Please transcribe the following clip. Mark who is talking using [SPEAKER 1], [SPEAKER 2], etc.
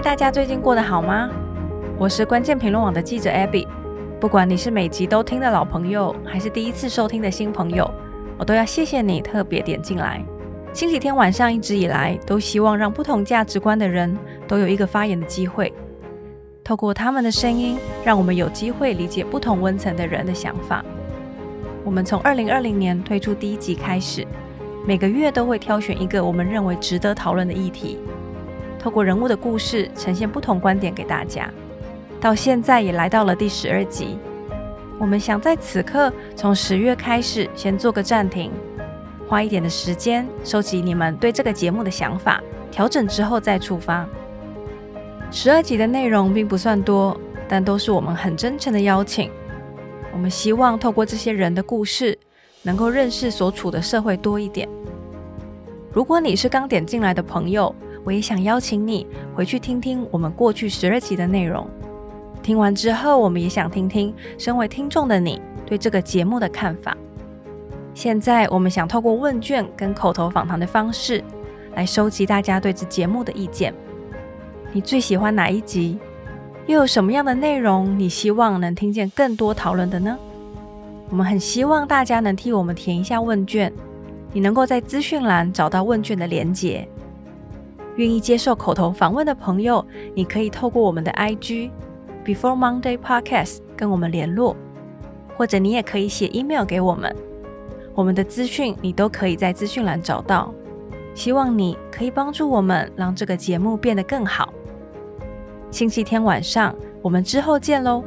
[SPEAKER 1] 大家最近过得好吗？我是关键评论网的记者 Abby。不管你是每集都听的老朋友，还是第一次收听的新朋友，我都要谢谢你特别点进来。星期天晚上一直以来都希望让不同价值观的人都有一个发言的机会，透过他们的声音，让我们有机会理解不同温层的人的想法。我们从二零二零年推出第一集开始，每个月都会挑选一个我们认为值得讨论的议题。透过人物的故事，呈现不同观点给大家。到现在也来到了第十二集，我们想在此刻从十月开始，先做个暂停，花一点的时间收集你们对这个节目的想法，调整之后再出发。十二集的内容并不算多，但都是我们很真诚的邀请。我们希望透过这些人的故事，能够认识所处的社会多一点。如果你是刚点进来的朋友，我也想邀请你回去听听我们过去十二集的内容。听完之后，我们也想听听身为听众的你对这个节目的看法。现在，我们想透过问卷跟口头访谈的方式，来收集大家对这节目的意见。你最喜欢哪一集？又有什么样的内容你希望能听见更多讨论的呢？我们很希望大家能替我们填一下问卷。你能够在资讯栏找到问卷的连结。愿意接受口头访问的朋友，你可以透过我们的 IG Before Monday Podcast 跟我们联络，或者你也可以写 email 给我们。我们的资讯你都可以在资讯栏找到。希望你可以帮助我们，让这个节目变得更好。星期天晚上，我们之后见喽。